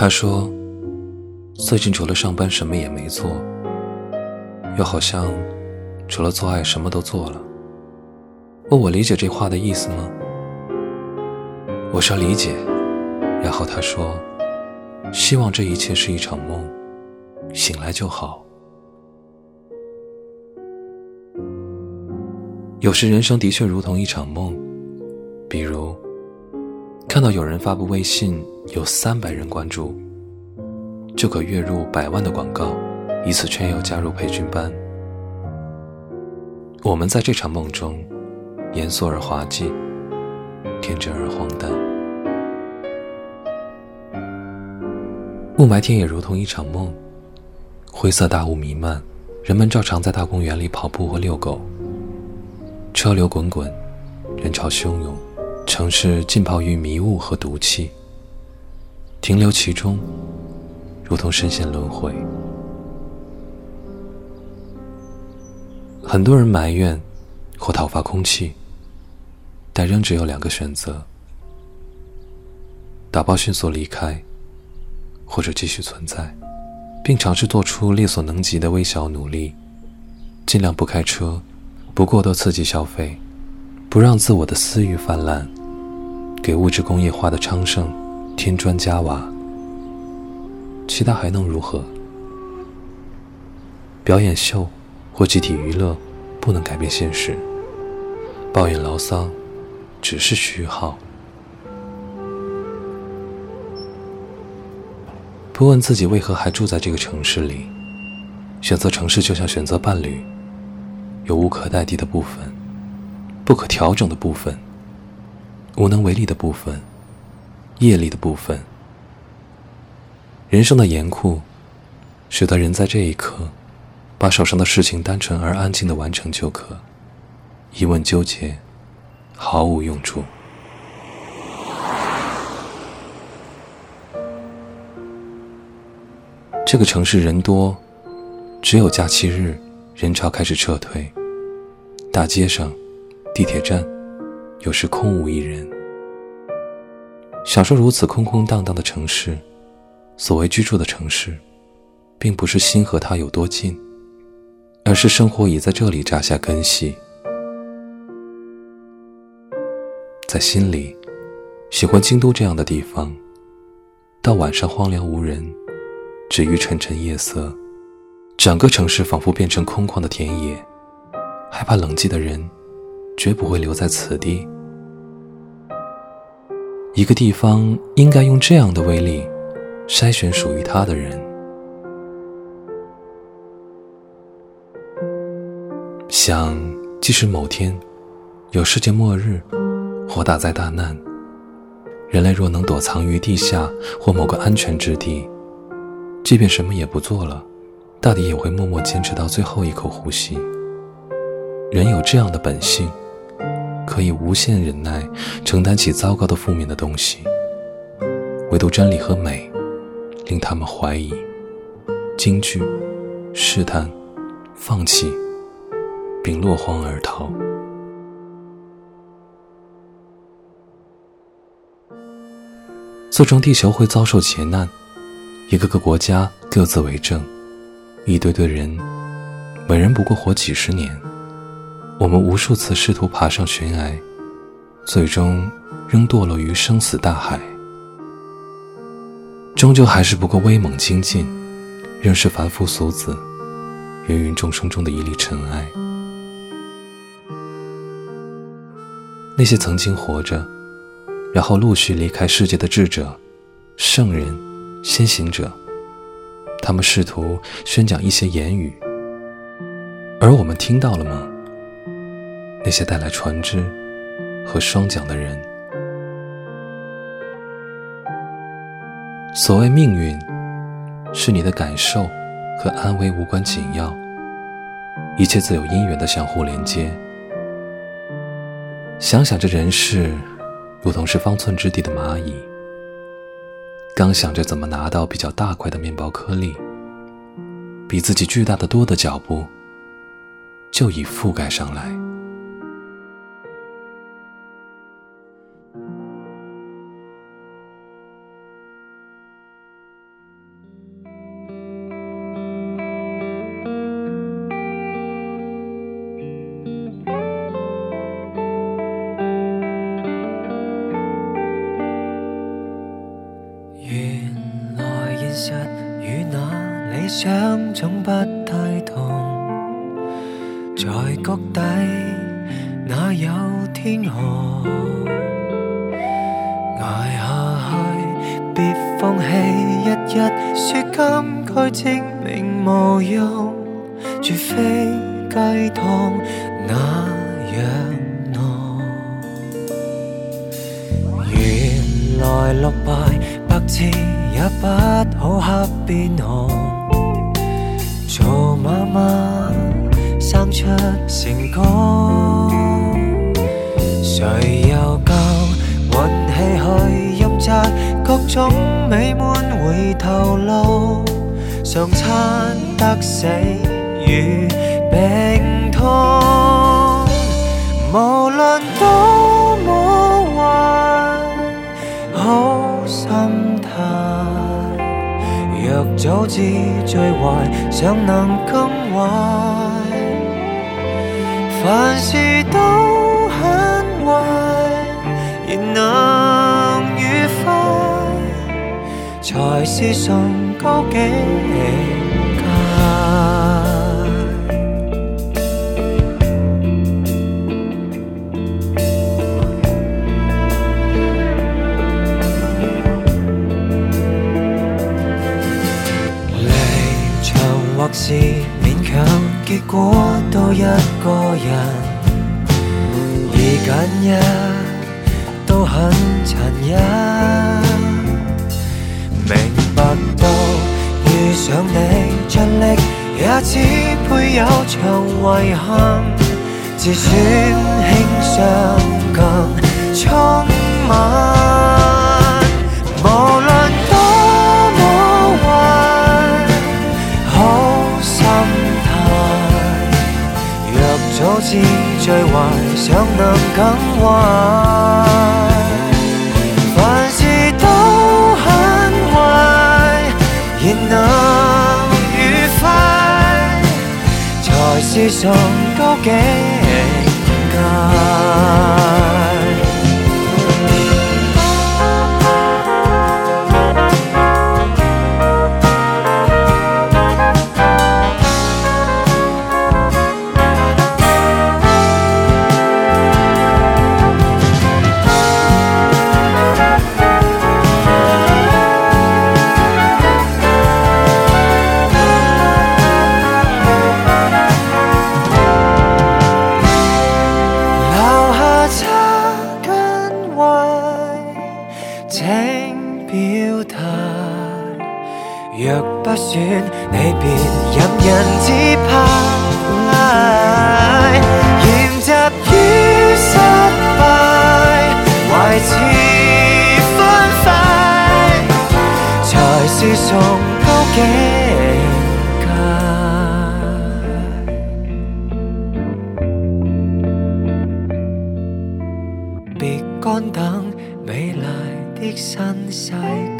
他说：“最近除了上班，什么也没做。又好像除了做爱，什么都做了。”哦，我理解这话的意思吗？我说理解。然后他说：“希望这一切是一场梦，醒来就好。”有时人生的确如同一场梦，比如看到有人发布微信。有三百人关注，就可月入百万的广告，以此劝诱加入培训班。我们在这场梦中，严肃而滑稽，天真而荒诞。雾霾天也如同一场梦，灰色大雾弥漫，人们照常在大公园里跑步或遛狗，车流滚滚，人潮汹涌，城市浸泡于迷雾和毒气。停留其中，如同深陷轮回。很多人埋怨或讨伐空气，但仍只有两个选择：打包迅速离开，或者继续存在，并尝试做出力所能及的微小努力，尽量不开车，不过多刺激消费，不让自我的私欲泛滥，给物质工业化的昌盛。添砖加瓦，其他还能如何？表演秀或集体娱乐不能改变现实，抱怨牢骚只是虚号。不问自己为何还住在这个城市里，选择城市就像选择伴侣，有无可代替的部分，不可调整的部分，无能为力的部分。业力的部分。人生的严酷，使得人在这一刻，把手上的事情单纯而安静的完成就可，一问纠结，毫无用处。这个城市人多，只有假期日，人潮开始撤退，大街上，地铁站，有时空无一人。享受如此空空荡荡的城市，所谓居住的城市，并不是心和它有多近，而是生活已在这里扎下根系。在心里，喜欢京都这样的地方。到晚上荒凉无人，只余沉沉夜色，整个城市仿佛变成空旷的田野。害怕冷寂的人，绝不会留在此地。一个地方应该用这样的威力筛选属于他的人。想，即使某天有世界末日或大灾大难，人类若能躲藏于地下或某个安全之地，即便什么也不做了，大抵也会默默坚持到最后一口呼吸。人有这样的本性。可以无限忍耐，承担起糟糕的、负面的东西，唯独真理和美，令他们怀疑、惊惧、试探、放弃，并落荒而逃。最终，地球会遭受劫难，一个个国家各自为政，一堆堆人，每人不过活几十年。我们无数次试图爬上悬崖，最终仍堕落于生死大海。终究还是不够威猛精进，仍是凡夫俗子，芸芸众生中的一粒尘埃。那些曾经活着，然后陆续离开世界的智者、圣人、先行者，他们试图宣讲一些言语，而我们听到了吗？那些带来船只和双桨的人。所谓命运，是你的感受和安危无关紧要，一切自有因缘的相互连接。想想这人世，如同是方寸之地的蚂蚁，刚想着怎么拿到比较大块的面包颗粒，比自己巨大的多的脚步就已覆盖上来。想总不太同，在谷底哪有天河？捱下去，别放弃，日日说金句证明无用，绝非鸡汤那样浓。原来落败百次也不好黑变红。做妈妈生出情歌，谁又够运气去阴宅？各种美满回头路，常餐得死与病痛。无论多么坏，好心态。若早知最坏，想能更坏，凡事都很坏，仍能愉快，才是崇高境。或是勉强，结果多一个人，而拣一都很残忍。明白到遇上你，尽力也只配有场遗憾，自尊轻伤更充猛。有次最壞，尚能更懷；凡事都很壞，仍能愉快，才是上高境。表达，若不选你，便任人指派。陷入于失败，怀欢快，才是崇高境界。别干等。The side.